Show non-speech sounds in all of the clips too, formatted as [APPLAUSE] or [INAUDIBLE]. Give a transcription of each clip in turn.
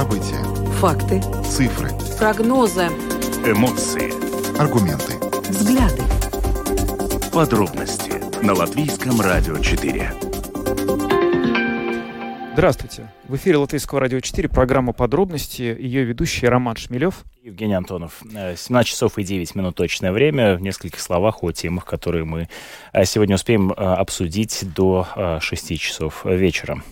События. Факты. Цифры. Прогнозы. Эмоции. Аргументы. Взгляды. Подробности на Латвийском радио 4. Здравствуйте. В эфире Латвийского радио 4 программа «Подробности». Ее ведущий Роман Шмелев. Евгений Антонов. 17 э, часов и 9 минут точное время. В нескольких словах о темах, которые мы э, сегодня успеем э, обсудить до 6 часов вечера.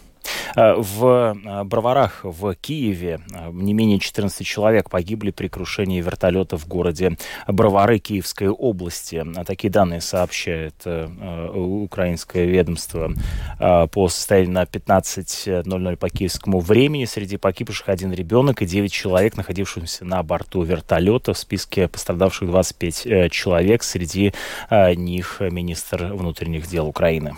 Э, в э, Броварах в Киеве э, не менее 14 человек погибли при крушении вертолета в городе Бровары Киевской области. Такие данные сообщает украинское ведомство по состоянию на 15.00 по киевскому времени. Среди погибших один ребенок и 9 человек, находившихся на борту вертолета. В списке пострадавших 25 человек. Среди них министр внутренних дел Украины.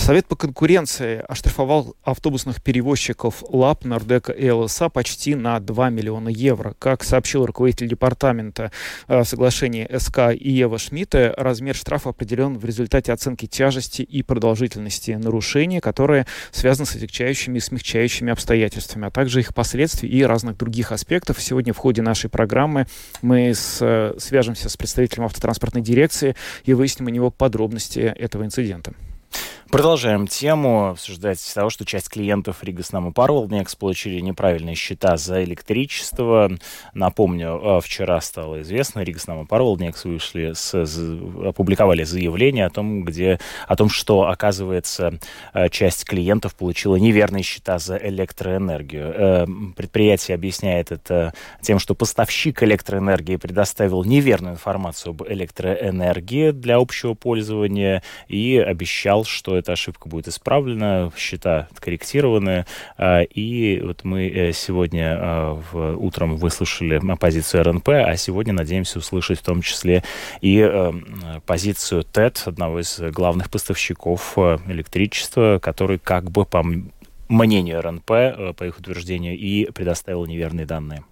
Совет по конкуренции оштрафовал автобусных перевозчиков ЛАП, Нордека и ЛСА почти на 2 миллиона евро. Как сообщил руководитель департамента э, соглашения СК и Ева Шмидта, размер штрафа определен в результате оценки тяжести и продолжительности нарушения, которые связаны с отягчающими и смягчающими обстоятельствами, а также их последствий и разных других аспектов. Сегодня в ходе нашей программы мы с, э, свяжемся с представителем автотранспортной дирекции и выясним у него подробности этого инцидента. Продолжаем тему. Обсуждать того, что часть клиентов Рига Снама Парвалднекс получили неправильные счета за электричество. Напомню, э, вчера стало известно, Рига Снама Парвалднекс вышли, с, опубликовали заявление о том, где, о том, что, оказывается, э, часть клиентов получила неверные счета за электроэнергию. Э, предприятие объясняет это тем, что поставщик электроэнергии предоставил неверную информацию об электроэнергии для общего пользования и обещал, что эта ошибка будет исправлена, счета откорректированы. А, и вот мы э, сегодня а, утром выслушали позицию РНП, а сегодня надеемся услышать в том числе и э, позицию ТЭТ, одного из главных поставщиков э, электричества, который как бы по мнению РНП, по их утверждению, и предоставил неверные данные.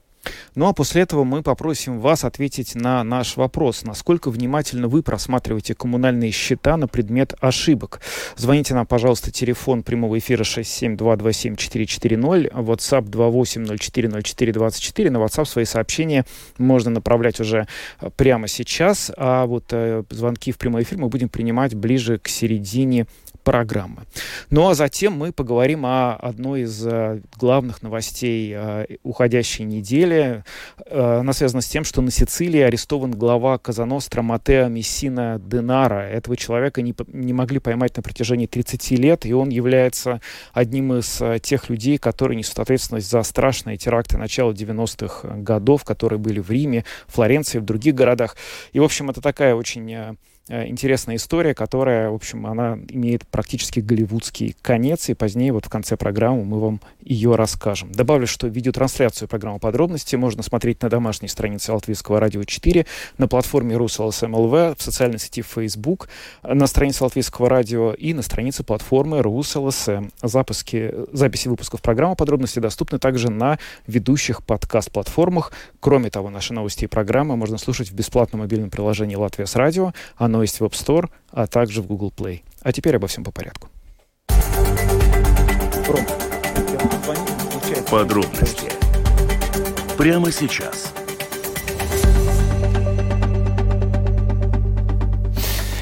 Ну а после этого мы попросим вас ответить на наш вопрос. Насколько внимательно вы просматриваете коммунальные счета на предмет ошибок? Звоните нам, пожалуйста, телефон прямого эфира 67227-440, WhatsApp 28040424. На WhatsApp свои сообщения можно направлять уже э, прямо сейчас, а вот э, звонки в прямой эфир мы будем принимать ближе к середине программы. Ну а затем мы поговорим о одной из э, главных новостей э, уходящей недели. Э, она связана с тем, что на Сицилии арестован глава Казаностра Матео Мессина Денара. Этого человека не, не могли поймать на протяжении 30 лет, и он является одним из тех людей, которые несут ответственность за страшные теракты начала 90-х годов, которые были в Риме, Флоренции, в других городах. И, в общем, это такая очень интересная история, которая, в общем, она имеет практически голливудский конец, и позднее вот в конце программы мы вам ее расскажем. Добавлю, что видеотрансляцию программы подробности можно смотреть на домашней странице Латвийского радио 4, на платформе РусЛСМЛВ, в социальной сети Facebook, на странице Латвийского радио и на странице платформы РусЛСМ. Запуски, записи выпусков программы подробности доступны также на ведущих подкаст-платформах. Кроме того, наши новости и программы можно слушать в бесплатном мобильном приложении «Латвия с радио». Оно оно в App Store, а также в Google Play. А теперь обо всем по порядку. Подробности. Прямо сейчас.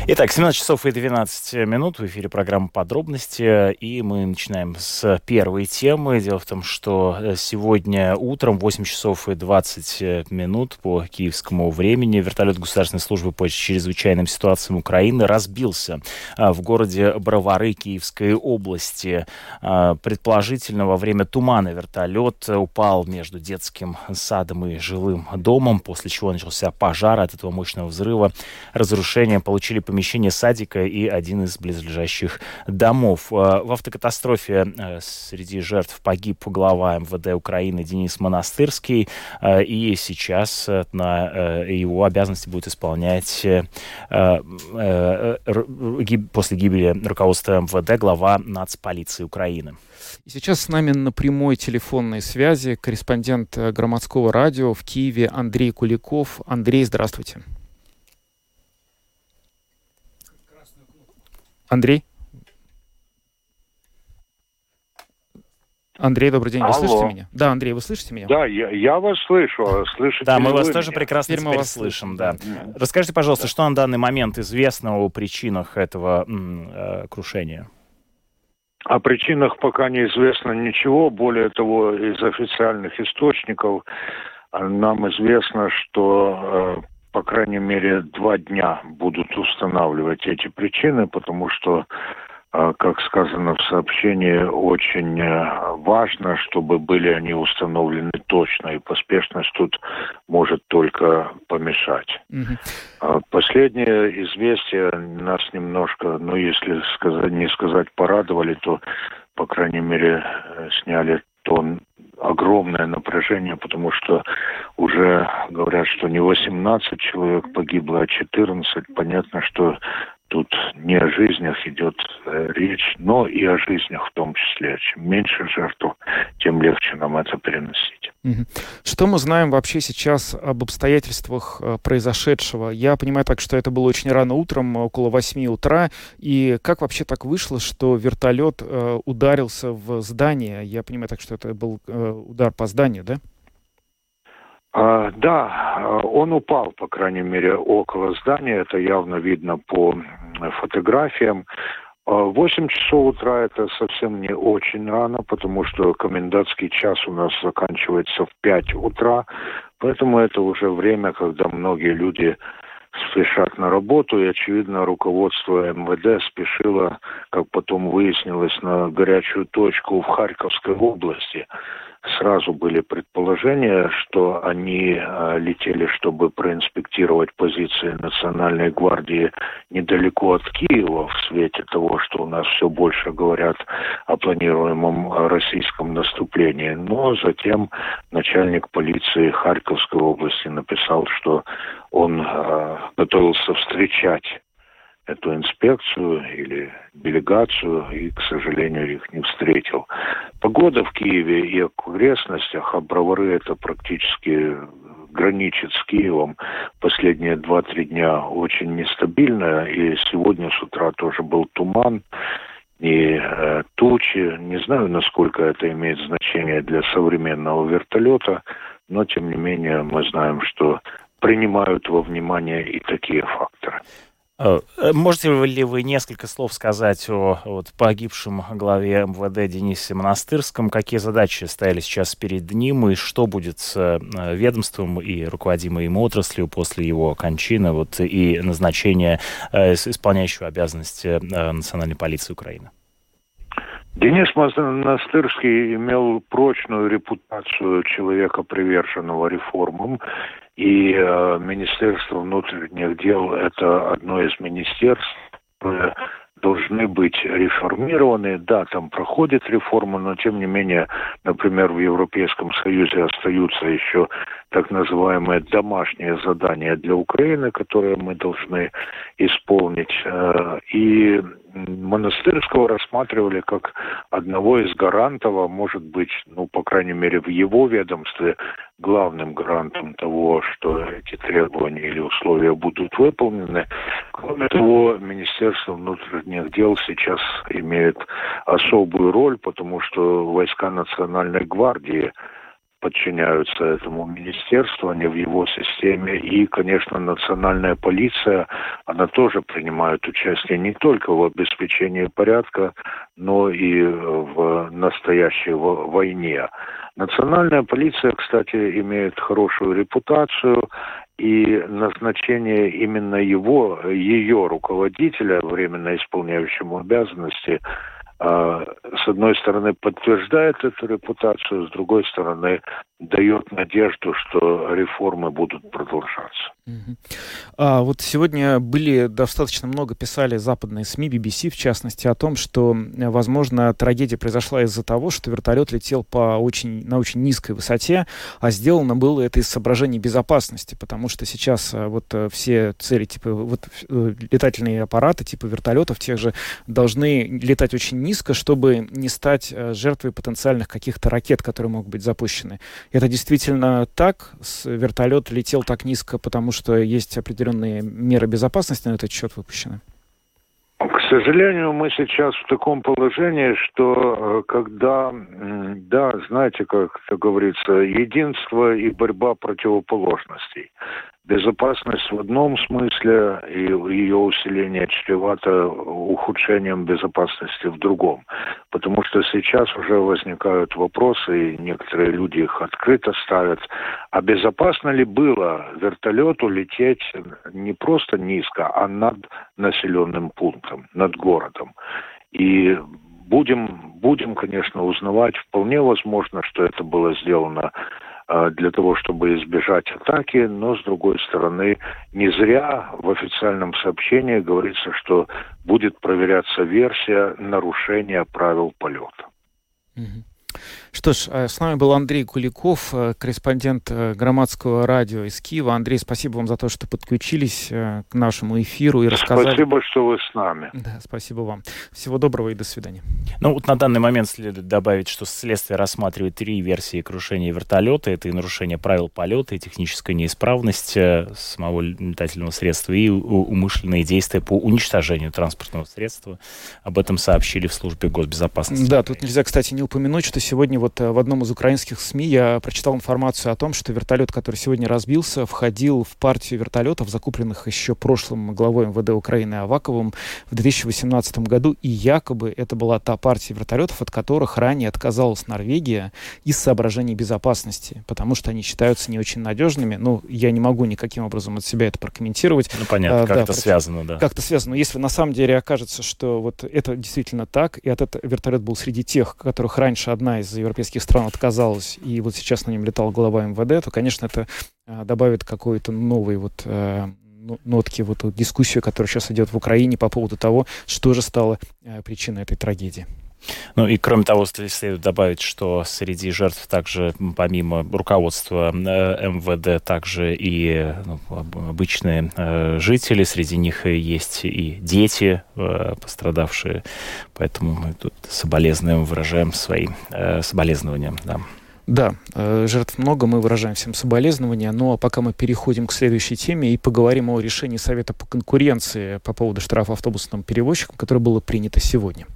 Итак, 17 часов и 12 минут в эфире программа «Подробности», и мы начинаем с первой темы. Дело в том, что э, сегодня утром 8 часов и 20 минут по киевскому времени вертолет Государственной службы по чрезвычайным ситуациям Украины разбился а, в городе Бровары Киевской области. А, предположительно, во время тумана вертолет упал между детским садом и жилым домом, после чего начался пожар от этого мощного взрыва. Разрушения получили помещение помещение садика и один из близлежащих домов. Э, в автокатастрофе э, среди жертв погиб глава МВД Украины Денис Монастырский, э, и сейчас на его обязанности будет исполнять после гибели руководства МВД глава нацполиции Украины. Сейчас с нами на прямой телефонной связи корреспондент громадского радио в Киеве Андрей Куликов. Андрей, здравствуйте. Андрей? Андрей, добрый день. Вы Алло. слышите меня? Да, Андрей, вы слышите меня? Да, я, я вас слышу. а Слышите Да, мы вы вас тоже меня? прекрасно Теперь мы теперь вас слышим, да. Расскажите, пожалуйста, что на данный момент известно о причинах этого м, э, крушения? О причинах пока неизвестно ничего. Более того, из официальных источников а, нам известно, что, э, по крайней мере, два дня будут устанавливать эти причины, потому что, э, как сказано в сообщении, очень э, важно, чтобы были они установлены точно, и поспешность тут может только помешать. А Последнее известие нас немножко, ну, если сказать, не сказать порадовали, то, по крайней мере, э, сняли тон огромное напряжение, потому что уже говорят, что не 18 человек погибло, а 14. Понятно, что тут не о жизнях идет э, речь, но и о жизнях в том числе. Чем меньше жертв, тем легче нам это переносить. Что мы знаем вообще сейчас об обстоятельствах э, произошедшего? Я понимаю так, что это было очень рано утром, около 8 утра. И как вообще так вышло, что вертолет э, ударился в здание? Я понимаю так, что это был э, удар по зданию, да? А, да, а, он упал, по крайней мере, около здания. Это явно видно по фотографиям. А, 8 часов утра это совсем не очень рано, потому что комендантский час у нас заканчивается в 5 утра. Поэтому это уже время, когда многие люди спешат на работу, и, очевидно, руководство МВД спешило, как потом выяснилось, на горячую точку в Харьковской области. Сразу были предположения, что они э, летели, чтобы проинспектировать позиции Национальной гвардии недалеко от Киева, в свете того, что у нас все больше говорят о планируемом э, российском наступлении. Но затем начальник полиции Харьковской области написал, что он э, готовился встречать эту инспекцию или делегацию и, к сожалению, их не встретил. Погода в Киеве и окрестностях, а Бровары это практически граничит с Киевом. Последние два-три дня очень нестабильная, и сегодня с утра тоже был туман и э, тучи. Не знаю, насколько это имеет значение для современного вертолета, но тем не менее мы знаем, что принимают во внимание и такие факторы. Э, э, Можете ли вы несколько слов сказать о вот, погибшем главе МВД Денисе Монастырском? Какие задачи стояли сейчас перед ним и что будет с э, ведомством и руководимой им отраслью после его кончины вот, и назначения исполняющего обязанности Национальной полиции Украины? Денис Монастырский имел прочную репутацию человека, приверженного реформам, и э, Министерство внутренних дел – это одно из министерств, которые должны быть реформированы. Да, там проходит реформа, но тем не менее, например, в Европейском Союзе остаются еще так называемые домашние задания для Украины, которые мы должны исполнить. Э, И Монастырского рассматривали как одного из гарантов, а может быть, ну, по крайней мере, в его ведомстве главным гарантом того, что эти требования или условия будут выполнены. Кроме того, Министерство внутренних дел сейчас имеет особую роль, потому что войска Национальной гвардии подчиняются этому министерству, они в его системе. И, конечно, национальная полиция, она тоже принимает участие не только в обеспечении порядка, но и в настоящей во- войне. Национальная полиция, кстати, имеет хорошую репутацию, и назначение именно его, ее руководителя, временно исполняющему обязанности, с одной стороны, подтверждает эту репутацию, с другой стороны, дает надежду, что реформы будут продолжаться. А вот сегодня были достаточно много писали западные СМИ, BBC в частности, о том, что, э, возможно, трагедия произошла из-за того, что вертолет летел по очень, на очень низкой высоте, а сделано было это из соображений безопасности, потому что сейчас э, вот э, все цели, типа вот летательные аппараты, типа вертолетов тех же, должны летать очень низко, чтобы не стать жертвой потенциальных каких-то ракет, которые могут быть запущены. Это действительно так? Вертолет летел так низко, потому что есть определенные меры безопасности на этот счет выпущены? К сожалению, мы сейчас в таком положении, что когда, да, знаете, как это говорится, единство и борьба противоположностей. Безопасность в одном смысле и ее усиление чревато ухудшением безопасности в другом. Потому что сейчас уже возникают вопросы, и некоторые люди их открыто ставят. А безопасно ли было вертолету лететь не просто низко, а над населенным пунктом, над городом? И будем, будем, конечно, узнавать. Вполне возможно, что это было сделано для того, чтобы избежать атаки, но, с другой стороны, не зря в официальном сообщении говорится, что будет проверяться версия нарушения правил полета. Mm-hmm. Что ж, э, с нами был Андрей Куликов, э, корреспондент э, громадского радио из Киева. Андрей, спасибо вам за то, что подключились к нашему эфиру и рассказали. Спасибо, что вы с нами. Да, спасибо вам. Всего доброго и до свидания. Ну вот на данный момент следует добавить, что следствие рассматривает три версии крушения вертолета. Это и нарушение правил полета, и техническая неисправность самого летательного средства, и умышленные действия по уничтожению транспортного средства. Об этом сообщили в службе госбезопасности. Да, тут нельзя, кстати, не упомянуть, что сегодня вот э, в одном из украинских СМИ я прочитал информацию о том, что вертолет, который сегодня разбился, входил в партию вертолетов, закупленных еще прошлым главой МВД Украины Аваковым в 2018 году, и якобы это была та партия вертолетов, от которых ранее отказалась Норвегия из соображений безопасности, потому что они считаются не очень надежными. Ну, я не могу никаким образом от себя это прокомментировать. Ну, понятно, а, как-то да, связано, да. Как-то связано. Но если на самом деле окажется, что вот это действительно так, и этот вертолет был среди тех, которых раньше одна из европейских стран отказалась, и вот сейчас на нем летал глава МВД, то, конечно, это э, добавит какой-то новый вот э, нотки вот эту дискуссию, которая сейчас идет в Украине по поводу того, что же стало э, причиной этой трагедии. Ну и кроме того, следует добавить, что среди жертв также, помимо руководства МВД, также и ну, обычные жители, среди них есть и дети, пострадавшие, поэтому мы тут соболезнуем, выражаем свои соболезнования. Да. Да, жертв много, мы выражаем всем соболезнования, но пока мы переходим к следующей теме и поговорим о решении Совета по конкуренции по поводу штрафа автобусным перевозчикам, которое было принято сегодня.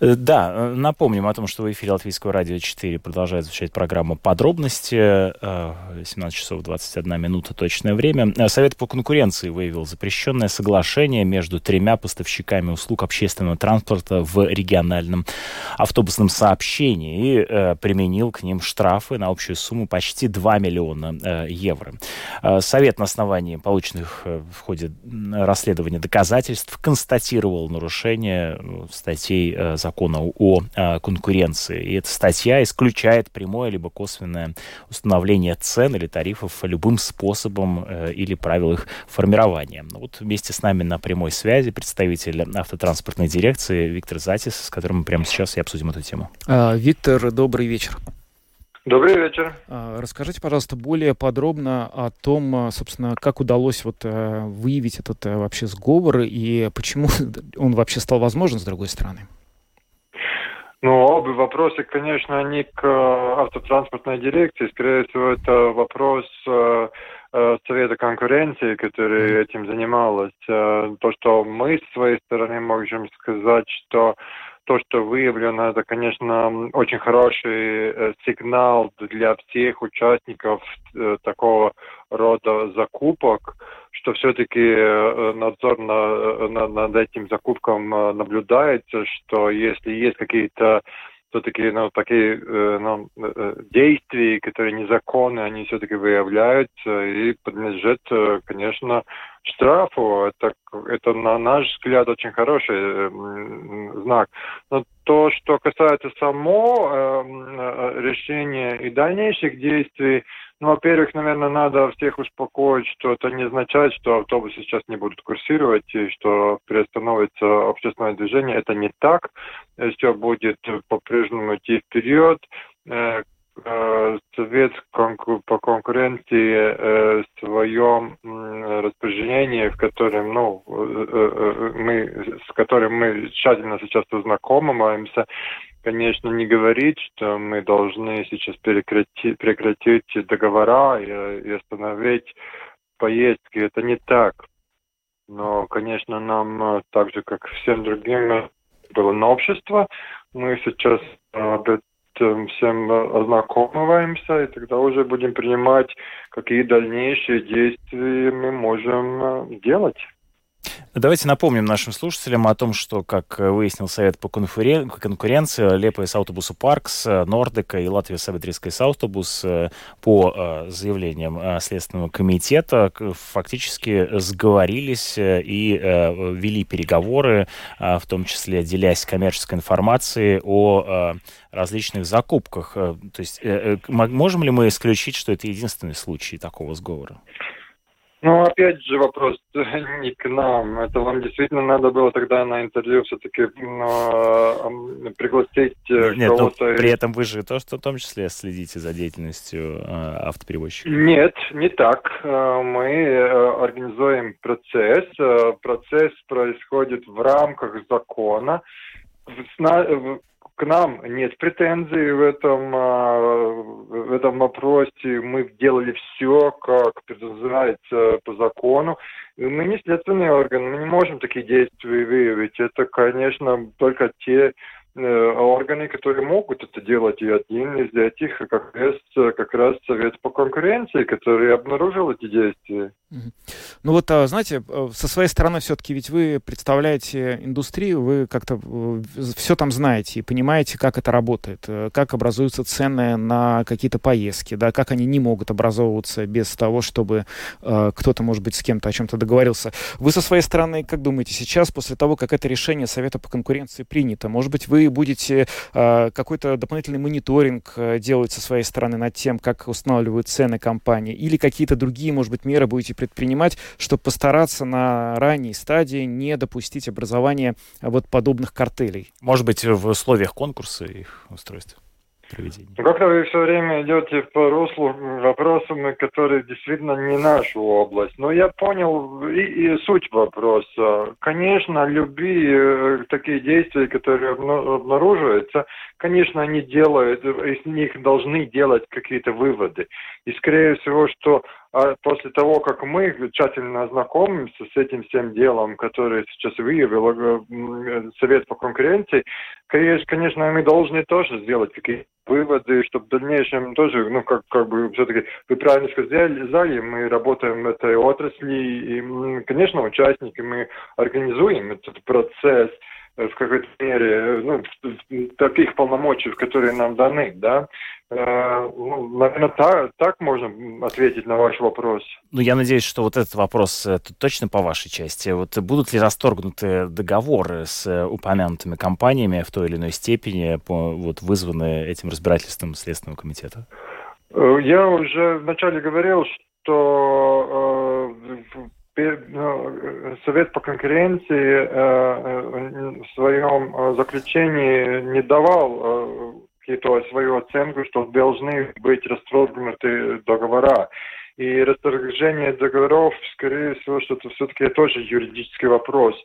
Э, да, э, напомним о том, что в эфире Латвийского радио 4 продолжает звучать программа «Подробности». 17 э, часов 21 минута точное время. Совет по конкуренции выявил запрещенное соглашение между тремя поставщиками услуг общественного транспорта в региональном автобусном сообщении и применил к ним штрафы на общую сумму почти 2 миллиона евро. Совет на основании полученных в ходе расследования доказательств констатировал нарушение статей закона о э, конкуренции. И эта статья исключает прямое либо косвенное установление цен или тарифов любым способом э, или правил их формирования. Ну вот вместе с нами на прямой связи представитель автотранспортной дирекции Виктор Затис, с которым мы прямо сейчас и обсудим эту тему. А, Виктор, добрый вечер. Добрый вечер. А, расскажите, пожалуйста, более подробно о том, а, собственно, как удалось вот э, выявить этот вообще сговор и почему [LAUGHS] он вообще стал возможен, с другой стороны. Ну, оба вопроса, конечно, они к э, автотранспортной дирекции. Скорее всего, это вопрос э, э, Совета конкуренции, который этим занималась. То, что мы с своей стороны можем сказать, что то, что выявлено, это, конечно, очень хороший э, сигнал для всех участников э, такого рода закупок, что все-таки э, надзор на, на, над этим закупком наблюдается, что если есть какие-то все-таки ну, такие ну, действия, которые незаконны, они все-таки выявляются и подлежат, конечно, штрафу. Это, это на наш взгляд очень хороший э, знак. Но то, что касается само э, э, решения и дальнейших действий, ну, во-первых, наверное, надо всех успокоить, что это не означает, что автобусы сейчас не будут курсировать и что приостановится общественное движение. Это не так. Все будет по-прежнему идти вперед Э, Совет по конкуренции э, в своем распоряжении, в котором, ну, э, мы, с которым мы тщательно сейчас ознакомимся, конечно, не говорит, что мы должны сейчас прекратить, прекратить договора и, и остановить поездки. Это не так. Но, конечно, нам, э, так же, как всем другим, э, было новшество. Мы сейчас об этом всем ознакомиваемся, и тогда уже будем принимать, какие дальнейшие действия мы можем делать. Давайте напомним нашим слушателям о том, что, как выяснил Совет по конкуренции, Лепоис Автобусу Паркс, Нордека и Латвия Саветрийская Автобус по э, заявлениям э, Следственного комитета фактически сговорились э, и вели переговоры, в том числе делясь коммерческой информацией о различных закупках. То есть можем ли мы исключить, что это единственный случай такого сговора? Ну, опять же, вопрос [LAUGHS] не к нам. Это вам действительно надо было тогда на интервью все-таки ну, пригласить э, Нет, кого-то. Но при этом вы же тоже в том числе следите за деятельностью э, автоперевозчика. Нет, не так. Э, мы организуем процесс. Процесс происходит в рамках закона к нам нет претензий в этом, а, в этом вопросе. Мы делали все, как предусматривается по закону. Мы не следственный орган, мы не можем такие действия выявить. Это, конечно, только те органы, которые могут это делать, и один из этих как раз, как раз Совет по конкуренции, который обнаружил эти действия. Ну вот, а, знаете, э, со своей стороны все-таки ведь вы представляете индустрию, вы как-то э, все там знаете и понимаете, как это работает, как образуются цены на какие-то поездки, да, как они не могут образовываться без того, чтобы э, кто-то, может быть, с кем-то о чем-то договорился. Вы со своей стороны, как думаете, сейчас, после того, как это решение Совета по конкуренции принято, может быть, вы будете э, какой-то дополнительный мониторинг э, делать со своей стороны над тем, как устанавливают цены компании, или какие-то другие, может быть, меры будете предпринимать, чтобы постараться на ранней стадии не допустить образования вот подобных картелей? Может быть, в условиях конкурса их устройства? Проведения? Ну, как-то вы все время идете по руслу вопросами, которые действительно не нашу область. Но я понял и, и суть вопроса. Конечно, любые э, такие действия, которые обнаруживаются, конечно, они делают, из них должны делать какие-то выводы. И, скорее всего, что после того, как мы тщательно ознакомимся с этим всем делом, которое сейчас выявил э, Совет по конкуренции, конечно, мы должны тоже сделать какие-то выводы, чтобы в дальнейшем тоже, ну, как, как бы, все-таки, вы правильно сказали, мы работаем в этой отрасли, и, конечно, участники, мы организуем этот процесс, в какой-то мере, ну, таких полномочий, которые нам даны, да. Э, ну, наверное, так, так можно ответить на ваш вопрос. Ну, я надеюсь, что вот этот вопрос э, точно по вашей части. Вот будут ли расторгнуты договоры с упомянутыми компаниями в той или иной степени, вот, вызванные этим разбирательством Следственного комитета? Э, я уже вначале говорил, что ну, Совет по конкуренции э, э, в своем э, заключении не давал какие-то свою оценку, что должны быть расторгнуты договора. И расторжение договоров, скорее всего, что это все-таки тоже юридический вопрос.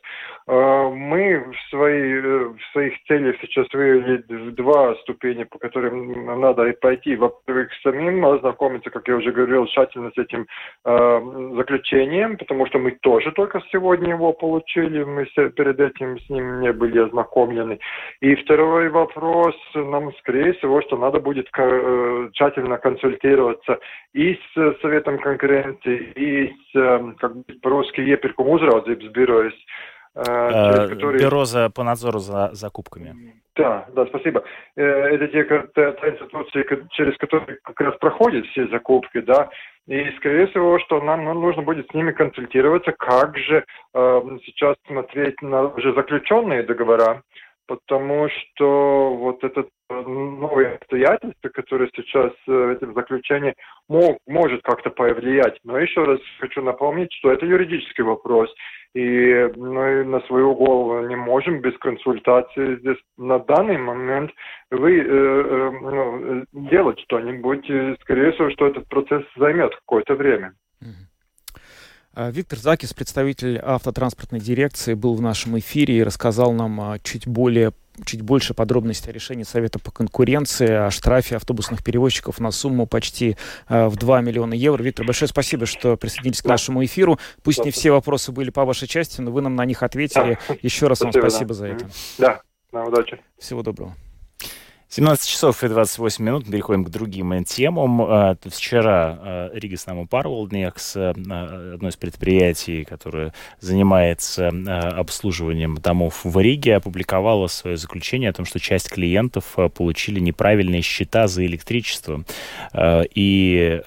А, мы в, свои, в своих целях сейчас вывели два ступени, по которым надо пойти. Во-первых, самим ознакомиться, как я уже говорил, тщательно с этим э, заключением, потому что мы тоже только сегодня его получили, мы перед этим с ним не были ознакомлены. И второй вопрос, нам, скорее всего, что надо будет э, тщательно консультироваться и с Советом С, как бы по-русски, iepirkuma uzraudzības birojas, через которые... Бюро за, по надзору за закупками. Да, да, спасибо. Это те, те институции, через которые как раз проходят все закупки, да, и, скорее всего, что нам ну, нужно будет с ними консультироваться, как же э, сейчас смотреть на уже заключенные договора, потому что вот это э, новые обстоятельства, которые сейчас в э, этом заключении мог, может как-то повлиять. Но еще раз хочу напомнить, что это юридический вопрос, и мы на свою голову не можем без консультации здесь на данный момент вы э, э, ну, делать что-нибудь. Скорее всего, что этот процесс займет какое-то время. А, Виктор Закис, представитель автотранспортной дирекции, был в нашем эфире и рассказал нам а, чуть более чуть больше подробностей о решении Совета по конкуренции, о штрафе автобусных перевозчиков на сумму почти э, в 2 миллиона евро. Виктор, большое спасибо, что присоединились к нашему эфиру. Пусть не все вопросы были по вашей части, но вы нам на них ответили. Еще раз вам спасибо за это. Да, на удачи. Всего доброго. 17 часов и 28 минут. Переходим к другим темам. А, вчера а, Ригас Наму Парволднекс, одно из предприятий, которое занимается обслуживанием домов в Риге, опубликовало свое заключение о том, что часть клиентов получили неправильные счета за электричество. И,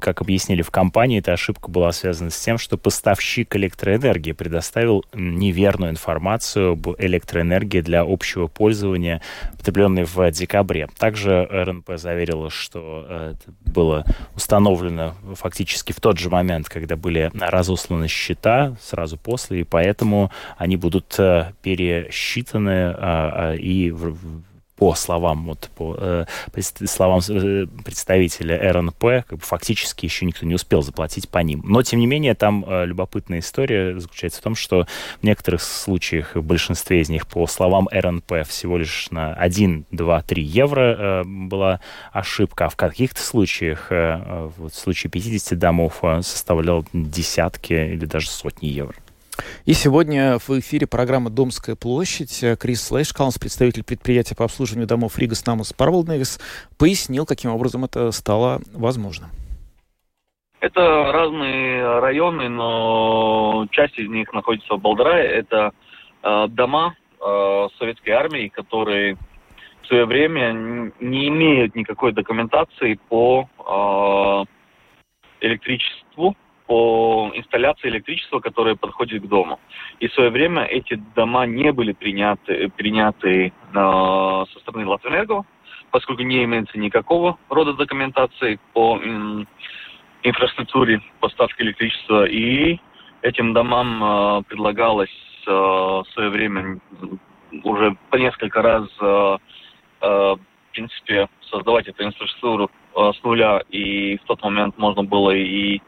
как объяснили в компании, эта ошибка была связана с тем, что поставщик электроэнергии предоставил неверную информацию об электроэнергии для общего пользования потребленной установленный в декабре. Также РНП заверила, что э, это было установлено фактически в тот же момент, когда были разосланы счета, сразу после, и поэтому они будут э, пересчитаны а, а, и по словам, вот, по э, словам э, представителя РНП, как бы фактически еще никто не успел заплатить по ним. Но, тем не менее, там э, любопытная история заключается в том, что в некоторых случаях, в большинстве из них, по словам РНП, всего лишь на 1, 2, 3 евро э, была ошибка, а в каких-то случаях, э, э вот в случае 50 домов, э, составлял десятки или даже сотни евро. И сегодня в эфире программа «Домская площадь» Крис Слэшкаунс, представитель предприятия по обслуживанию домов Рига Снамус Парвалдневис, пояснил, каким образом это стало возможно. Это разные районы, но часть из них находится в Болдырае. Это э, дома э, советской армии, которые в свое время не имеют никакой документации по э, электричеству, по инсталляции электричества, которое подходит к дому. И в свое время эти дома не были приняты, приняты э, со стороны Латвэнерго, поскольку не имеется никакого рода документации по э, инфраструктуре поставки электричества. И этим домам э, предлагалось э, в свое время уже по несколько раз э, э, в принципе создавать эту инфраструктуру э, с нуля, и в тот момент можно было и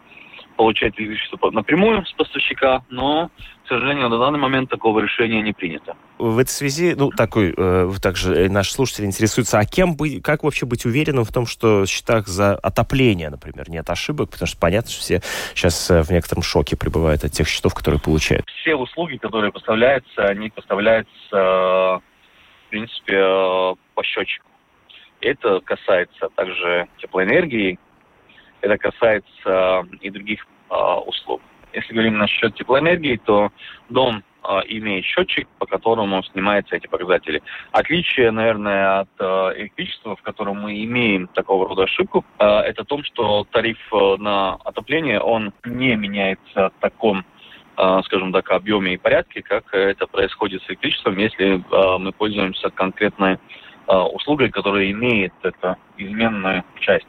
получать электричество напрямую с поставщика, но, к сожалению, на данный момент такого решения не принято. В этой связи, ну, такой, э, также э, наш слушатель интересуется, а кем быть, как вообще быть уверенным в том, что в счетах за отопление, например, нет ошибок, потому что понятно, что все сейчас э, в некотором шоке пребывают от тех счетов, которые получают. Все услуги, которые поставляются, они поставляются, в принципе, по счетчику. Это касается также теплоэнергии, это касается и других а, услуг. Если говорим насчет теплоэнергии, то дом а, имеет счетчик, по которому снимаются эти показатели. Отличие, наверное, от электричества, в котором мы имеем такого рода ошибку, это в том, что тариф на отопление, он не меняется в таком скажем так, объеме и порядке, как это происходит с электричеством, если мы пользуемся конкретной услугой, которая имеет эту изменную часть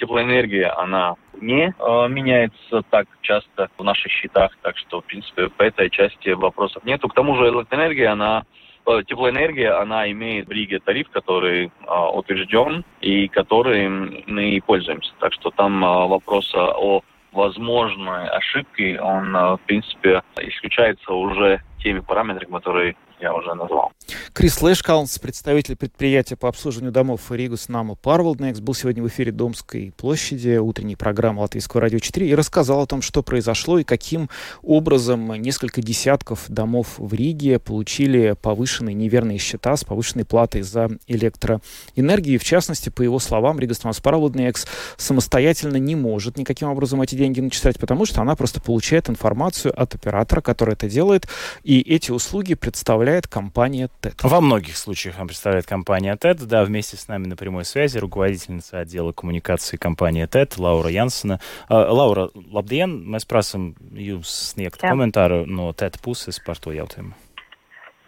теплоэнергия, она не э, меняется так часто в наших счетах, так что, в принципе, по этой части вопросов нету. К тому же электроэнергия, она э, теплоэнергия, она имеет в Риге тариф, который э, утвержден и который мы пользуемся. Так что там э, вопрос о возможной ошибке, он, э, в принципе, исключается уже теми параметрами, которые я уже назвал. Крис Лэшкаунс, представитель предприятия по обслуживанию домов Ригус Намо Парвалднекс, был сегодня в эфире Домской площади, утренней программы Латвийского радио 4, и рассказал о том, что произошло и каким образом несколько десятков домов в Риге получили повышенные неверные счета с повышенной платой за электроэнергию. В частности, по его словам, Rīgas namu pārvaldnieks самостоятельно не может никаким образом эти деньги начислять, потому что она просто получает информацию от оператора, который это делает, и эти услуги представляют представляет компания TED. Во многих случаях нам представляет компания TED. Да, вместе с нами на прямой связи руководительница отдела коммуникации компании TED Лаура Янсена. Uh, Laura, labdien! Mēs prasam jums sniegt Jā. komentāru no TED puses par to jautājumu.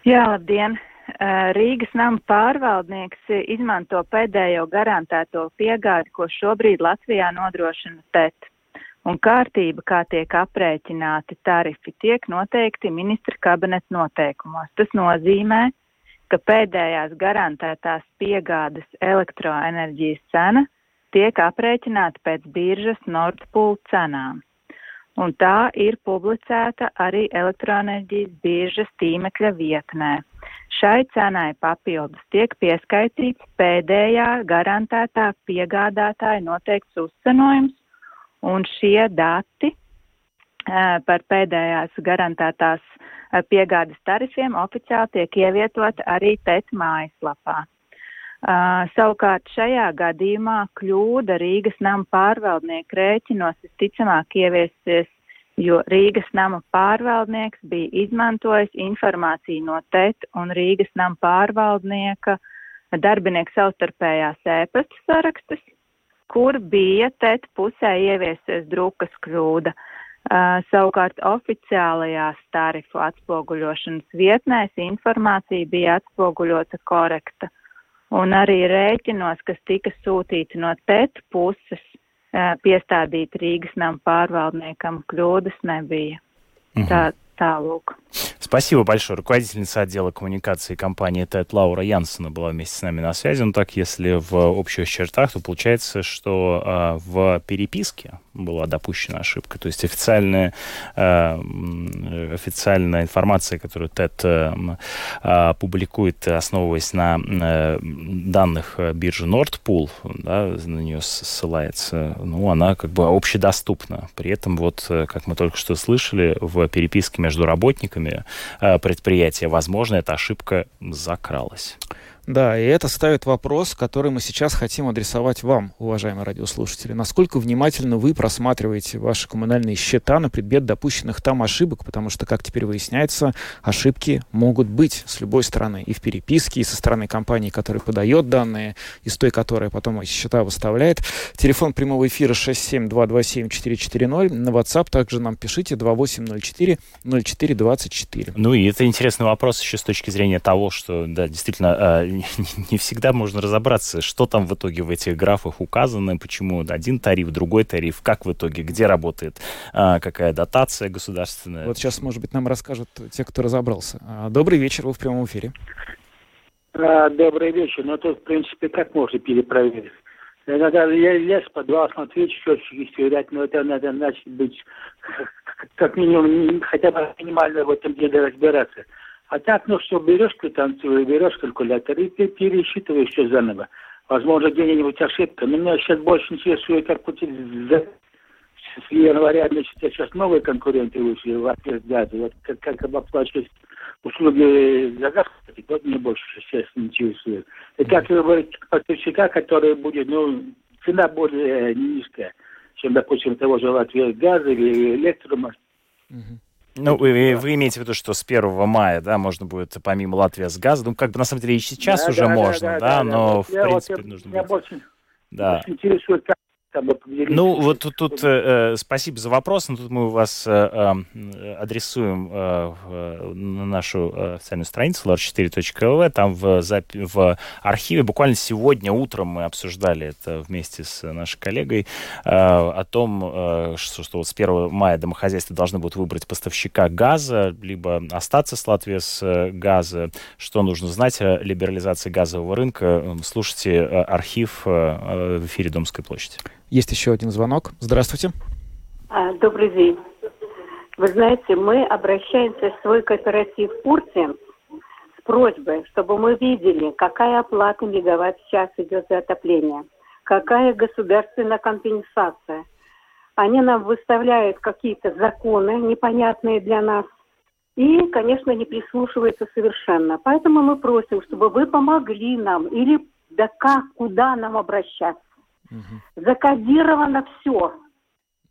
Jā, labdien! Rīgas nama pārvaldnieks izmanto pēdējo garantēto piegādi, ko šobrīd Latvijā nodrošina TET un kārtība, kā tiek aprēķināti tarifi, tiek noteikti ministra kabineta noteikumos. Tas nozīmē, ka pēdējās garantētās piegādes elektroenerģijas cena tiek aprēķināta pēc biržas Nordpool cenām. Un tā ir publicēta arī elektroenerģijas biržas tīmekļa vietnē. Šai cenai papildus tiek pieskaitīts pēdējā garantētā piegādātāja noteikts uzcenojums, un šie dati par pēdējās garantētās piegādes tarifiem oficiāli tiek ievietoti arī TET mājaslapā. Uh, savukārt šajā gadījumā kļūda Rīgas nama pārvaldnieku rēķinos visticamāk ieviesies, jo Rīgas nama pārvaldnieks bija izmantojis informāciju no TET un Rīgas nama pārvaldnieka darbinieku savstarpējās ēpastu sarakstus, kur bija TET pusē ieviesies drukas kļūda. Uh, savukārt oficiālajās tarifu atspoguļošanas vietnēs informācija bija atspoguļota korekta. Un arī rēķinos, kas tika sūtīti no TET puses, uh, piestādīt Rīgas nama pārvaldniekam kļūdas nebija. Mhm. Tā, tālūk. Спасибо большое. Руководительница отдела коммуникации компании ТЭТ Лаура Янсена была вместе с нами на связи. Ну так, если в общих чертах, то получается, что э, в переписке была допущена ошибка. То есть официальная, э, официальная информация, которую ТЭТ э, э, публикует, основываясь на э, данных биржи Nordpool, да, на нее ссылается, ну, она как бы общедоступна. При этом, вот, как мы только что слышали, в переписке между работниками э, предприятия, возможно, эта ошибка закралась. Да, и это ставит вопрос, который мы сейчас хотим адресовать вам, уважаемые радиослушатели. Насколько внимательно вы просматриваете ваши коммунальные счета на предмет допущенных там ошибок, потому что, как теперь выясняется, ошибки могут быть с любой стороны. И в переписке, и со стороны компании, которая подает данные, и с той, которая потом эти счета выставляет. Телефон прямого эфира 67227-440. На WhatsApp также нам пишите 2804-0424. Ну и это интересный вопрос еще с точки зрения того, что, да, действительно, не всегда можно разобраться, что там в итоге в этих графах указано, почему один тариф, другой тариф, как в итоге, где работает, а, какая дотация государственная. Вот сейчас, может быть, нам расскажут те, кто разобрался. А, добрый вечер, вы в прямом эфире. А, добрый вечер. Ну, тут, в принципе, как можно перепроверить? Надо лес, подвал, смотреть, счетчики сверять, но это надо, значит, быть как минимум хотя бы минимально в этом деле разбираться. А так, ну что, берешь квитанцию, берешь калькулятор и ты пересчитываешь все заново. Возможно, где-нибудь ошибка. Но меня сейчас больше интересует, как вот с января, значит, сейчас новые конкуренты вышли в газа. Вот как, как оплачивать услуги за газ, вот мне больше сейчас интересует. И как выбрать поставщика, который будет, ну, цена более низкая, чем, допустим, того же Латвии газа или электрома. Mm-hmm. Ну, вы, вы имеете в виду, что с 1 мая, да, можно будет помимо Латвии с газа, ну, как бы на самом деле и сейчас да, уже да, можно, да, да, да, но в принципе вот, нужно будет... Больше, да. больше интересует, как ну, вот тут, тут э, спасибо за вопрос. Но тут мы вас э, э, адресуем э, на нашу э, официальную страницу lr4.lv. Там в, в архиве буквально сегодня утром мы обсуждали это вместе с нашей коллегой э, о том, э, что, что вот с 1 мая домохозяйства должны будут выбрать поставщика газа, либо остаться с Латвией с э, газа. Что нужно знать о либерализации газового рынка? Слушайте э, архив э, в эфире Домской площади. Есть еще один звонок. Здравствуйте. А, добрый день. Вы знаете, мы обращаемся в свой кооператив Урте с просьбой, чтобы мы видели, какая оплата мегаватт в час идет за отопление, какая государственная компенсация. Они нам выставляют какие-то законы, непонятные для нас, и, конечно, не прислушиваются совершенно. Поэтому мы просим, чтобы вы помогли нам, или да как, куда нам обращаться. Закодировано все.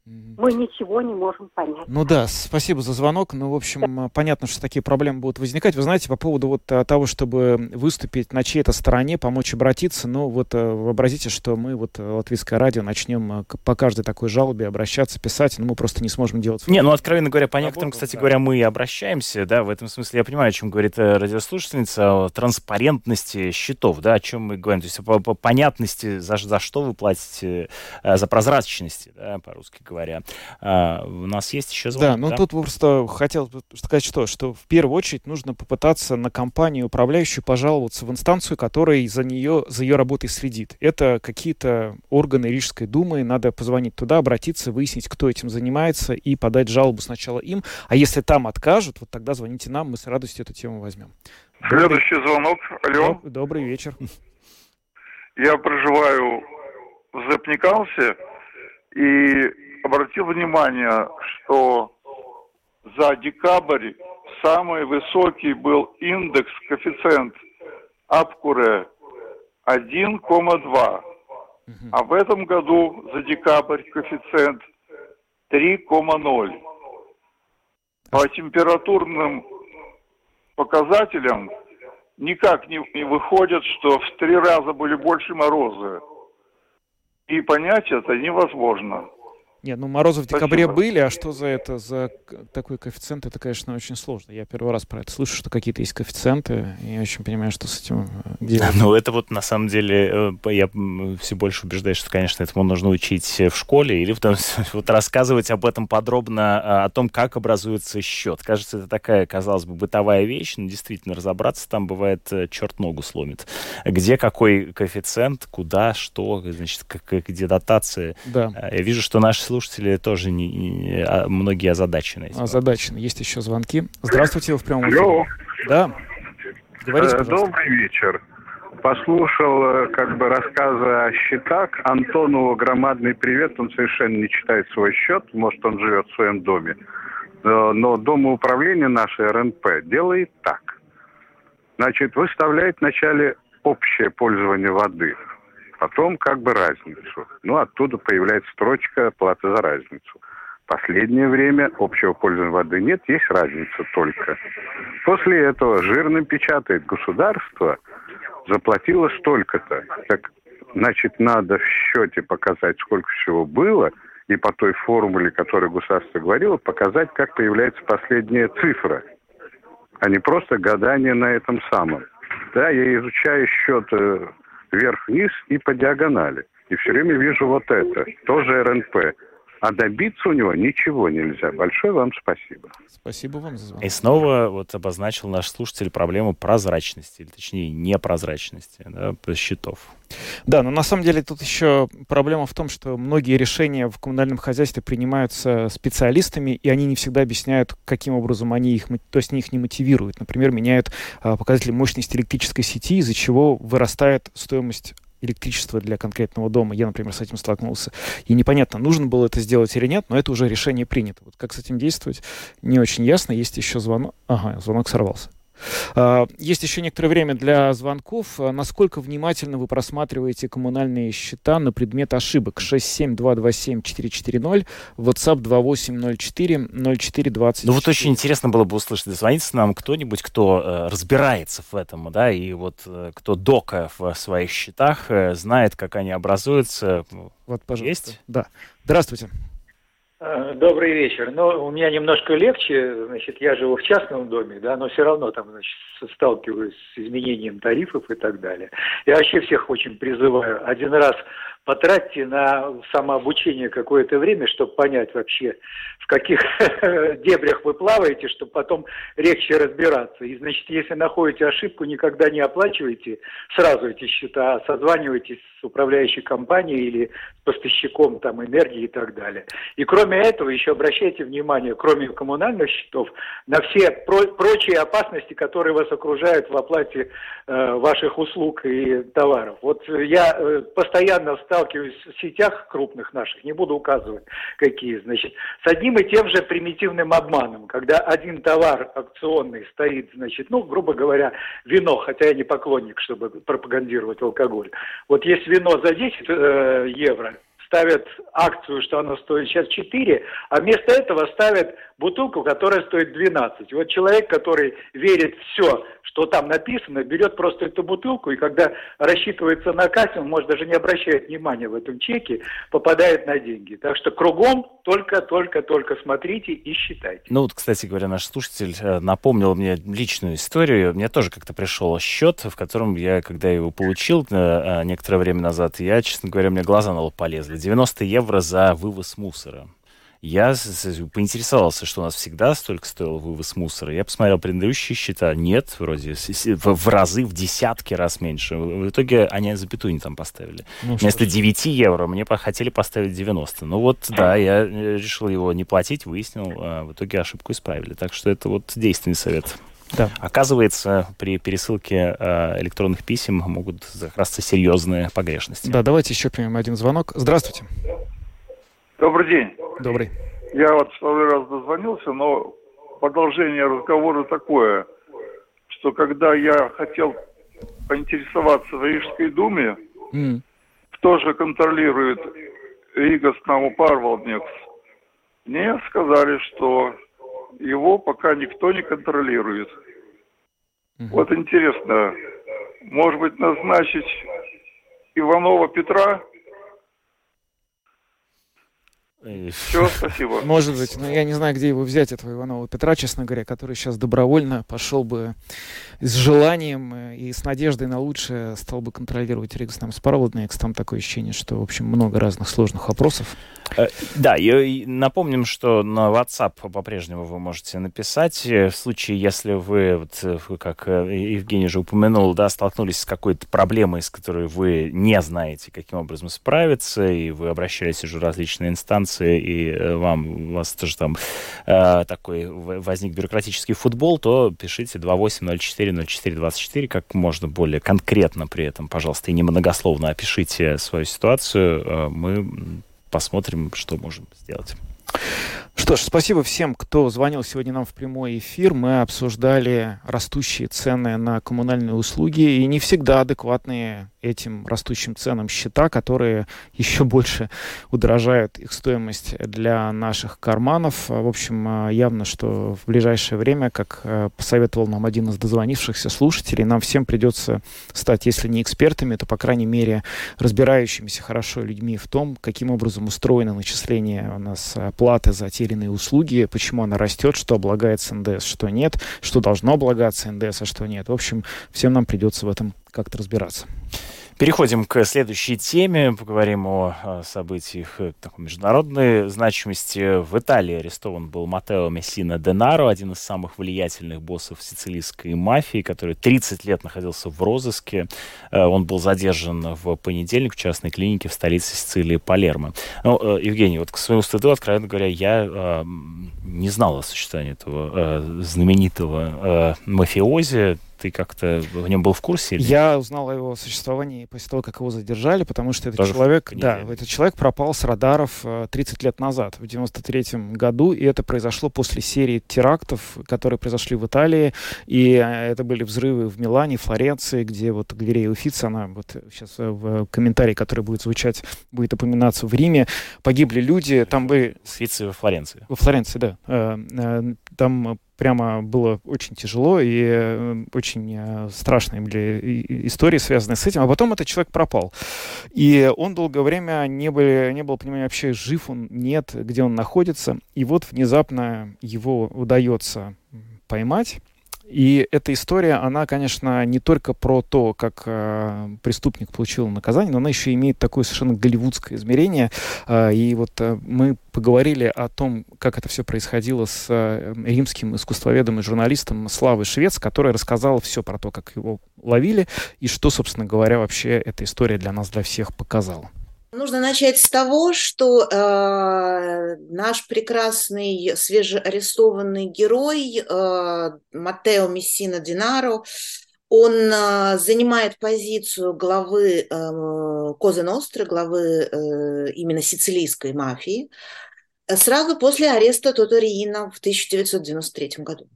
Мы ничего не можем понять. Ну да, спасибо за звонок. Ну, в общем, понятно, что такие проблемы будут возникать. Вы знаете, по поводу вот того, чтобы выступить на чьей-то стороне, помочь обратиться, ну вот вообразите, что мы вот Латвийское радио начнем по каждой такой жалобе обращаться, писать, но мы просто не сможем делать. Не, ну откровенно говоря, по некоторым, кстати да. говоря, мы и обращаемся, да, в этом смысле я понимаю, о чем говорит радиослушательница, о транспарентности счетов, да, о чем мы говорим, то есть по, по понятности, за, за что вы платите, за прозрачности, да, по-русски говоря. А, у нас есть еще звонок. Да, ну да? тут просто хотел сказать что, что в первую очередь нужно попытаться на компанию управляющую пожаловаться в инстанцию, которая за нее, за ее работой следит. Это какие-то органы Рижской думы, надо позвонить туда, обратиться, выяснить, кто этим занимается и подать жалобу сначала им. А если там откажут, вот тогда звоните нам, мы с радостью эту тему возьмем. Следующий звонок. Алло. Добрый вечер. Я проживаю в Запникалсе и обратил внимание, что за декабрь самый высокий был индекс, коэффициент Апкуре 1,2. А в этом году за декабрь коэффициент 3,0. По температурным показателям никак не, не выходит, что в три раза были больше морозы. И понять это невозможно. Нет, ну морозы в декабре Спасибо. были, а что за это, за такой коэффициент, это, конечно, очень сложно. Я первый раз про это слышу, что какие-то есть коэффициенты, и я очень понимаю, что с этим э, делать. Ну, это вот на самом деле, э, я все больше убеждаюсь, что, конечно, этому нужно учить в школе или потом [LAUGHS] вот рассказывать об этом подробно, а, о том, как образуется счет. Кажется, это такая, казалось бы, бытовая вещь, но действительно разобраться там бывает э, черт ногу сломит. Где какой коэффициент, куда, что, значит, как, где дотация. Да. А, Я вижу, что наши слушатели тоже не, не- а, многие озадачены. этим. Озадачен. Есть еще звонки. Здравствуйте, вы в прямом эфире. Алло. Да. Говорите, пожалуйста. Добрый вечер. Послушал э, как бы рассказы о счетах. Антону громадный привет. Он совершенно не читает свой счет. Может, он живет в своем доме. Э, Но домоуправление наше РНП делает так. Значит, выставляет вначале общее пользование воды. Потом как бы разницу. Ну, оттуда появляется строчка «Плата за разницу». Последнее время общего пользования воды нет, есть разница только. После этого жирно печатает государство, заплатило столько-то. Так, значит, надо в счете показать, сколько всего было, и по той формуле, которую государство говорило, показать, как появляется последняя цифра, а не просто гадание на этом самом. Да, я изучаю счет э, вверх-вниз и по диагонали. И все время вижу вот это, тоже РНП. А добиться у него ничего нельзя. Большое вам спасибо. Спасибо вам за звонок. И снова вот обозначил наш слушатель проблему прозрачности, или точнее непрозрачности да, счетов. Да, но на самом деле тут еще проблема в том, что многие решения в коммунальном хозяйстве принимаются специалистами, и они не всегда объясняют, каким образом они их, то есть они их не мотивируют. Например, меняют а, показатели мощности электрической сети, из-за чего вырастает стоимость электричества для конкретного дома. Я, например, с этим столкнулся. И непонятно, нужно было это сделать или нет, но это уже решение принято. Вот как с этим действовать, не очень ясно. Есть еще звонок. Ага, звонок сорвался. А, Есть еще некоторое время для звонков. А Насколько внимательно вы просматриваете коммунальные счета на предмет ошибок? 67227-440, WhatsApp 2804-0420. Ну вот очень интересно было бы услышать, дозвониться нам кто-нибудь, кто э, разбирается в этом, да, и вот э, кто дока в своих счетах, э, знает, как они образуются. Вот, пожалуйста. Есть? Да. Здравствуйте. Э, Добрый вечер. Ну, у меня немножко легче, значит, я живу в частном доме, да, но все равно там, значит, сталкиваюсь с изменением тарифов и так далее. Я вообще всех очень призываю. Один раз потратьте на самообучение какое-то время, чтобы понять вообще, в каких [LAUGHS] дебрях вы плаваете, чтобы потом легче разбираться. И, значит, если находите ошибку, никогда не оплачивайте сразу эти счета, а созванивайтесь с управляющей компанией или с поставщиком там энергии и так далее. И кроме этого, еще обращайте внимание, кроме коммунальных счетов, на все про- прочие опасности, которые вас окружают в оплате э, ваших услуг и товаров. Вот я э, постоянно сталкиваюсь в сетях крупных наших, не буду указывать какие, значит, с одним и тем же примитивным обманом, когда один товар акционный стоит, значит, ну, грубо говоря, вино, хотя я не поклонник, чтобы пропагандировать алкоголь. Вот есть вино за 10 э, евро, ставят акцию, что оно стоит сейчас 4, а вместо этого ставят бутылку, которая стоит 12. Вот человек, который верит все, что там написано, берет просто эту бутылку, и когда рассчитывается на кассе, он может даже не обращать внимания в этом чеке, попадает на деньги. Так что кругом только-только-только смотрите и считайте. Ну вот, кстати говоря, наш слушатель э, напомнил мне личную историю. Мне тоже как-то пришел счет, в котором я, когда его получил э, э, некоторое время назад, я, честно говоря, мне глаза на лоб полезли. 90 евро за вывоз мусора. Я поинтересовался, что у нас всегда столько стоил вывоз мусора. Я посмотрел предыдущие счета. Нет, вроде в, разы, в десятки раз меньше. В итоге они запятую не там поставили. Ну, Вместо ж. 9 евро мне хотели поставить 90. Ну вот, да, я э, решил его не платить, выяснил. а в итоге ошибку исправили. Так что это вот действенный совет. Да. Оказывается, при пересылке э, электронных писем могут закрасться серьезные погрешности. Да, давайте еще примем один звонок. Здравствуйте. Добрый день. Добрый. Я вот второй раз дозвонился, но продолжение разговора такое, что когда я хотел поинтересоваться в Рижской думе, Mm. кто же контролирует Ригас Парвалдникс, мне сказали, что его пока никто не контролирует. Вот интересно, может быть, назначить Иванова Петра? Все, [LAUGHS] спасибо. Может быть, но я не знаю, где его взять, этого Иванова Петра, честно говоря, который сейчас добровольно пошел бы с желанием и с надеждой на лучшее стал бы контролировать Ригас нам Спарводнекс. Там такое ощущение, что, в общем, много разных сложных вопросов. Э, Да, и напомним, что на WhatsApp по-прежнему вы можете написать. Э, В случае, если вы, вот, э, как Евгений уже упомянул, да, столкнулись с какой-то проблемой, с которой вы не знаете, каким образом справиться, и вы обращались уже в различные инстанции, и э, вам, у вас тоже там э, такой возник бюрократический футбол, то пишите 28040424, как можно более конкретно при этом, пожалуйста, и немногословно опишите свою ситуацию. Э, Мы посмотрим, что можем сделать. Что ж, спасибо всем, кто звонил сегодня нам в прямой эфир. Мы обсуждали растущие цены на коммунальные услуги и не всегда адекватные этим растущим ценам счета, которые еще больше удорожают их стоимость для наших карманов. В общем, э, явно, что в ближайшее время, как э, посоветовал нам один из дозвонившихся слушателей, нам всем придется стать, если не экспертами, то, по крайней мере, разбирающимися хорошо людьми в том, каким образом устроено начисление у нас платы за те иные услуги, почему она растет, что облагается НДС, что нет, что должно облагаться НДС, а что нет. В общем, всем нам придется в этом как-то разбираться. Переходим к следующей теме. Поговорим о, событиях э, такой международной значимости. В Италии арестован был Матео Мессина Денаро, один из самых влиятельных боссов сицилийской мафии, который 30 лет находился в розыске. Э, Он был задержан в понедельник в частной клинике в столице Сицилии Палермо. Ну, э, Евгений, вот к своему стыду, откровенно говоря, я не знал о существовании этого знаменитого мафиози. Ты как-то в нем был в курсе? или- Я узнал о его существовании после того, как его задержали, потому что этот Тоже в человек, да, этот человек пропал с радаров э, 30 лет назад, в 93 году, и это произошло после серии терактов, которые произошли в Италии, и э, это были взрывы в Милане, Флоренции, где вот галерея Уфица, она вот сейчас э, в комментарии, который будет звучать, будет упоминаться в Риме, погибли люди, там были... Уфицы во Флоренции. Во Флоренции, да. Э, э, Там прямо было очень тяжело и э, очень э, страшные были истории, связанные с этим. А потом этот человек пропал. И он долгое время не, были, не было понимания вообще, жив он, нет, где он находится. И вот внезапно его удается поймать. И эта история, она, конечно, не только про то, как э, преступник получил наказание, но она еще имеет такое совершенно голливудское измерение. Э, и вот э, мы поговорили о том, как это все происходило с э, римским искусствоведом и журналистом Славой Швец, который рассказал все про то, как его ловили и что, собственно говоря, вообще эта история для нас, для всех показала. Нужно начать с того, что э, наш прекрасный свежеарестованный герой э, Матео Мессина Динаро, он э, занимает позицию главы э, Коза Ностры, главы э, именно сицилийской мафии, сразу после ареста Тоториина в 1993 году.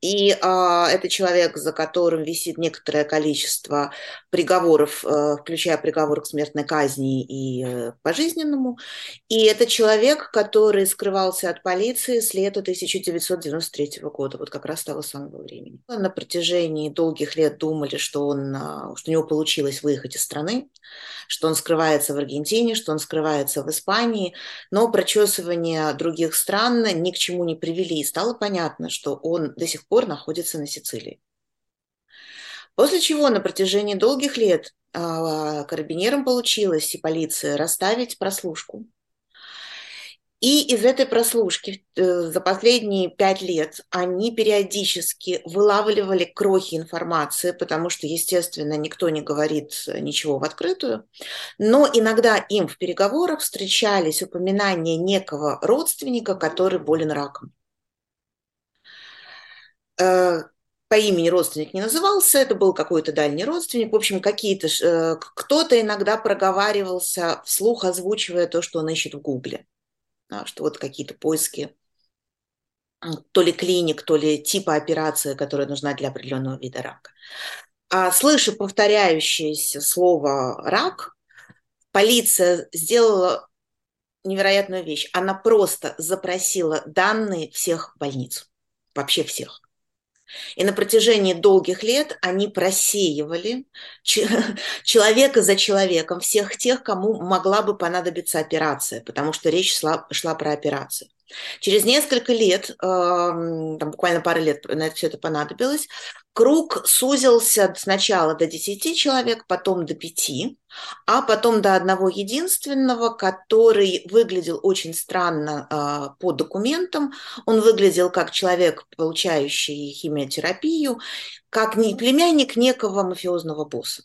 И а, это человек, за которым висит некоторое количество приговоров, э, включая приговор к смертной казни и э, пожизненному. И это человек, который скрывался от полиции с лета 1993 года, вот как раз того самого времени. На протяжении долгих лет думали, что, он, а, что у него получилось выехать из страны, что он скрывается в Аргентине, что он скрывается в Испании, но прочесывания других стран ни к чему не привели, и стало понятно, что он до сих пор находится на Сицилии. После чего на протяжении долгих лет а, карабинерам получилось и полиция расставить прослушку. И из этой прослушки э, за последние пять лет они периодически вылавливали крохи информации, потому что, естественно, никто не говорит ничего в открытую. Но иногда им в переговорах встречались упоминания некого родственника, который болен раком. По имени родственник не назывался, это был какой-то дальний родственник. В общем, какие-то кто-то иногда проговаривался вслух, озвучивая то, что он ищет в Гугле. Да, что вот какие-то поиски то ли клиник, то ли типа операции, которая нужна для определенного вида рака. А слыша повторяющееся слово «рак», полиция сделала невероятную вещь. Она просто запросила данные всех больниц, вообще всех. И на протяжении долгих лет они просеивали [LAUGHS] человека за человеком, всех тех, кому могла бы понадобиться операция, потому что речь шла, шла про операцию. Через несколько лет, там буквально пару лет на это все это понадобилось, круг сузился сначала до 10 человек, потом до 5, а потом до одного единственного, который выглядел очень странно э, по документам. Он выглядел как человек, получающий химиотерапию, как племянник некого мафиозного босса.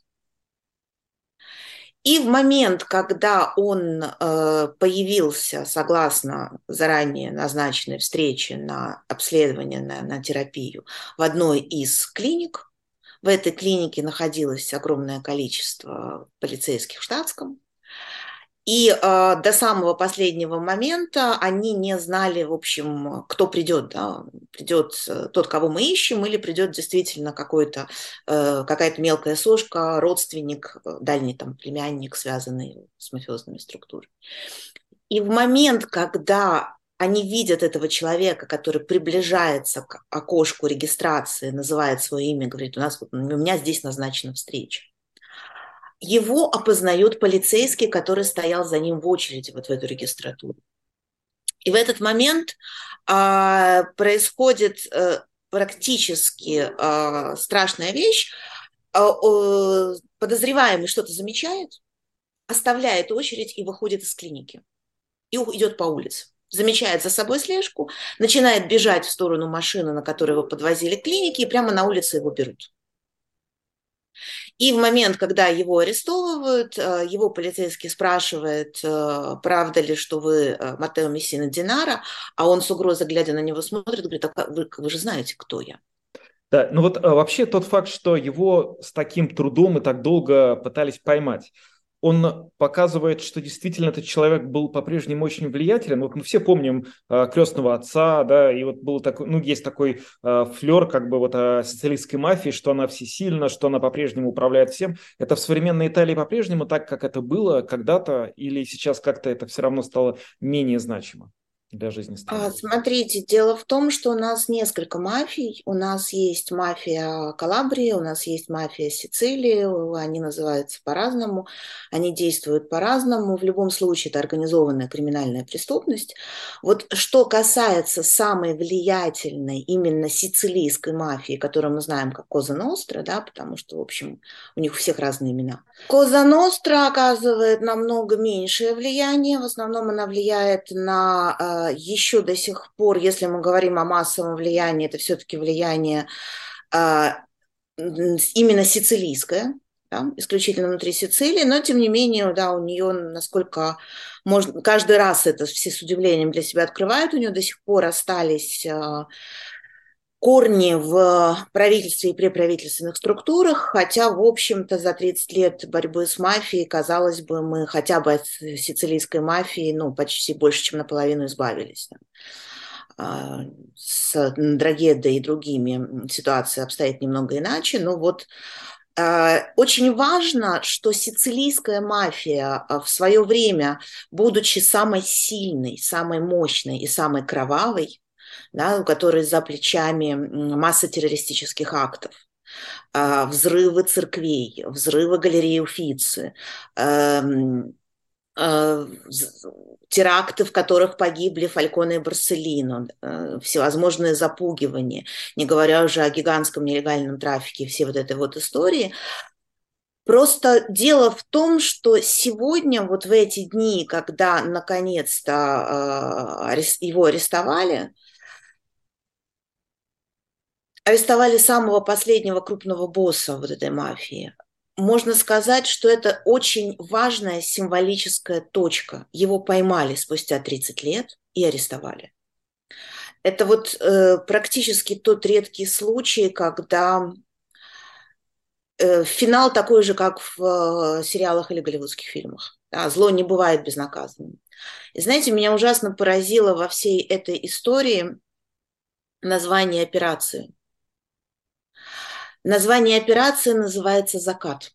И в момент, когда он э, появился, согласно заранее назначенной встрече на обследование, на, на терапию, в одной из клиник, в этой клинике находилось огромное количество полицейских в штатском, и э, до самого последнего момента они не знали, в общем, кто придет. Да? Придет э, тот, кого мы ищем, или придет действительно какой-то, э, какая-то мелкая сошка, родственник, э, дальний там племянник, связанный с мафиозными структурами. И в момент, когда они видят этого человека, который приближается к окошку регистрации, называет свое имя, говорит, у нас у меня здесь назначена встреча его опознает полицейский, который стоял за ним в очереди вот в эту регистратуру. И в этот момент а, происходит а, практически а, страшная вещь. А, а, подозреваемый что-то замечает, оставляет очередь и выходит из клиники. И идет по улице. Замечает за собой слежку, начинает бежать в сторону машины, на которой его подвозили к клинике, и прямо на улице его берут. И в момент, когда его арестовывают, э, его полицейский спрашивает, э, правда ли, что вы э, Матео Мессина Динара, а он с угрозой, глядя на него, смотрит, говорит, а вы, вы же знаете, кто я. Да, ну вот вообще тот факт, что его с таким трудом и так долго пытались поймать, он показывает, что действительно этот человек был по-прежнему очень влиятелен. Вот мы все помним э, крестного отца, да, и вот был такой, ну, есть такой э, флер как бы вот о социалистской мафии, что она всесильна, что она по-прежнему управляет всем. Это в современной Италии по-прежнему так, как это было когда-то, или сейчас как-то это все равно стало менее значимо? Для жизни страны? А, смотрите, дело в том, что у нас несколько мафий. У нас есть мафия Калабрии, у нас есть мафия Сицилии, они называются по-разному, они действуют по-разному. В любом случае это организованная криминальная преступность. Вот что касается самой влиятельной именно сицилийской мафии, которую мы знаем как Коза Ностра, да, потому что, в общем, у них у всех разные имена. Коза Ностра оказывает намного меньшее влияние, в основном она влияет на а, еще до сих пор, если мы говорим о массовом влиянии, это все-таки влияние а, именно сицилийское, да, исключительно внутри Сицилии, но тем не менее, да, у нее, насколько можно, каждый раз это все с удивлением для себя открывают, у нее до сих пор остались а, корни в правительстве и преправительственных структурах, хотя, в общем-то, за 30 лет борьбы с мафией, казалось бы, мы хотя бы от сицилийской мафии, ну, почти больше, чем наполовину избавились. А, с Драгедой и другими ситуация обстоит немного иначе, но вот а, очень важно, что сицилийская мафия а, в свое время, будучи самой сильной, самой мощной и самой кровавой, да, у которой за плечами масса террористических актов, а, взрывы церквей, взрывы галереи Уфицы, эм, э, теракты, в которых погибли Фальконе и Барселино, э, всевозможные запугивания, не говоря уже о гигантском нелегальном трафике, все вот этой вот истории. Просто дело в том, что сегодня, вот в эти дни, когда наконец-то э, его арестовали, арестовали самого последнего крупного босса вот этой мафии. Можно сказать, что это очень важная символическая точка. Его поймали спустя 30 лет и арестовали. Это вот э, практически тот редкий случай, когда э, финал такой же, как в э, сериалах или голливудских фильмах. Да, зло не бывает безнаказанным. И знаете, меня ужасно поразило во всей этой истории название операции. Название операции называется «Закат».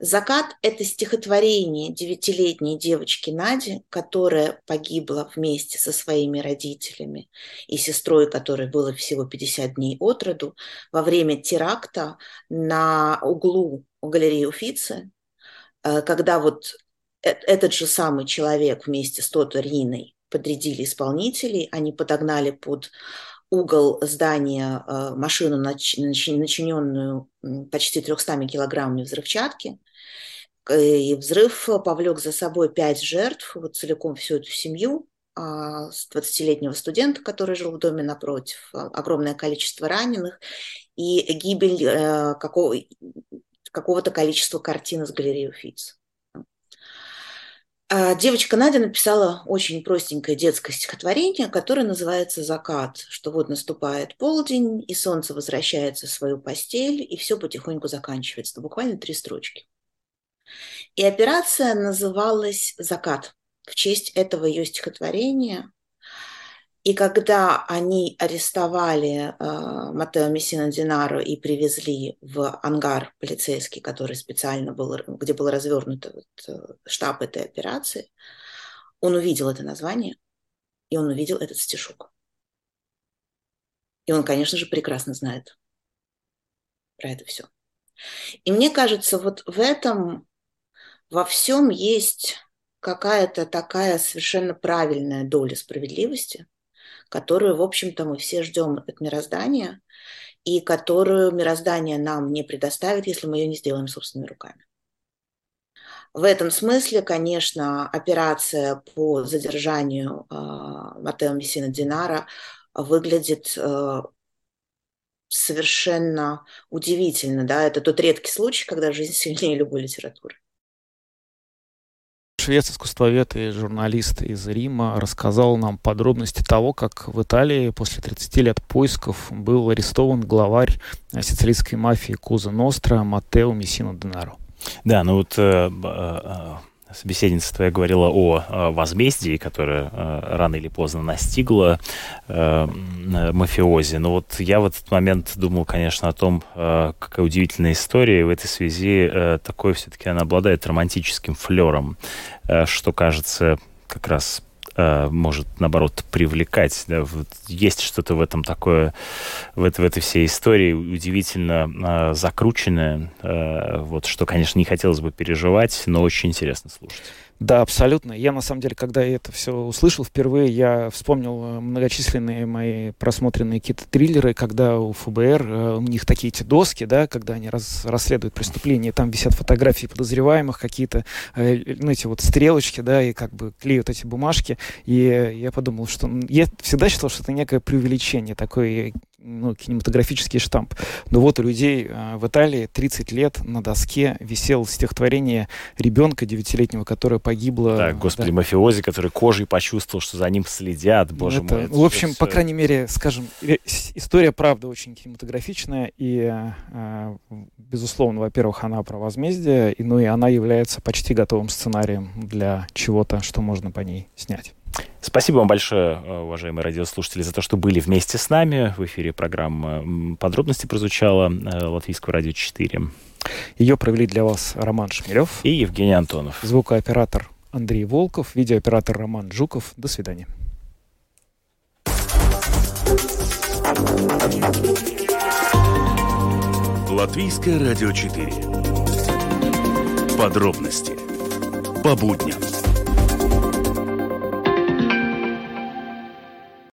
«Закат» – это стихотворение девятилетней девочки Нади, которая погибла вместе со своими родителями и сестрой, которой было всего 50 дней от роду, во время теракта на углу галереи Уфицы, э, когда вот э, этот же самый человек вместе с Тото Риной подрядили исполнителей, они подогнали под угол здания э, машину, начиненную почти 300 килограммами взрывчатки. И взрыв повлек за собой пять жертв, вот целиком всю эту семью, 20-летнего а, студента, который жил в доме напротив, огромное количество раненых и гибель э, какого, какого-то количества картин из галереи Уфиц. А, девочка Надя написала очень простенькое детское стихотворение, которое называется «Закат», что вот наступает полдень, и солнце возвращается в свою постель, и все потихоньку заканчивается. Буквально три строчки. И операция называлась «Закат» в честь этого ее стихотворения. И когда они арестовали э, Матео Мессина Динаро и привезли в ангар полицейский, который специально был, где был развернут вот, э, штаб этой операции, он увидел это название, и он увидел этот стишок. И он, конечно же, прекрасно знает про это все. И мне кажется, вот в этом во всем есть какая-то такая совершенно правильная доля справедливости – которую, в общем-то, мы все ждем от мироздания, и которую мироздание нам не предоставит, если мы ее не сделаем собственными руками. В этом смысле, конечно, операция по задержанию э, Матео Мессина Динара выглядит э, совершенно удивительно. Да? Это тот редкий случай, когда жизнь сильнее любой литературы швец, искусствовед и журналист из Рима рассказал нам подробности того, как в Италии после 30 лет поисков был арестован главарь сицилийской мафии Куза Ностра Матео Мессино Денаро. Да, ну вот э, э, собеседница твоя говорила о, о возмездии, которое э, рано или поздно настигло э, мафиози. Но вот я в этот момент думал, конечно, о том, э, какая удивительная история. И в этой связи э, такой все-таки она обладает романтическим флером, э, что кажется как раз э, может, наоборот, привлекать. Да? Вот есть что-то в этом такое, в, это, в этой всей истории удивительно э, закрученное, э, вот, что, конечно, не хотелось бы переживать, но очень интересно слушать. Да, абсолютно. Я, на самом деле, когда это все услышал впервые, я вспомнил э, многочисленные мои просмотренные какие-то триллеры, когда у ФБР, э, у них такие эти доски, да, когда они раз, расследуют преступления, там висят фотографии подозреваемых, какие-то, э, ну, эти вот стрелочки, да, и как бы клеют эти бумажки. И я подумал, что... Я всегда считал, что это некое преувеличение, такой ну, кинематографический штамп. Но вот у людей э, в Италии 30 лет на доске висел стихотворение ребенка девятилетнего, которое погибло. Так, господи, да. мафиози, который кожей почувствовал, что за ним следят, боже это, мой. В общем, по крайней мере, скажем, история, правда, очень кинематографичная, и, э, безусловно, во-первых, она про возмездие, и, ну и она является почти готовым сценарием для чего-то, что можно по ней снять. Спасибо вам большое, э, уважаемые радиослушатели, за то, что были вместе с нами. В эфире программа «Подробности» прозвучала э, Латвийского радио 4. Ее провели для вас Роман Шмелев и Евгений Антонов. Звукооператор Андрей Волков, видеооператор Роман Жуков. До свидания. Латвийское радио 4. Подробности по будням.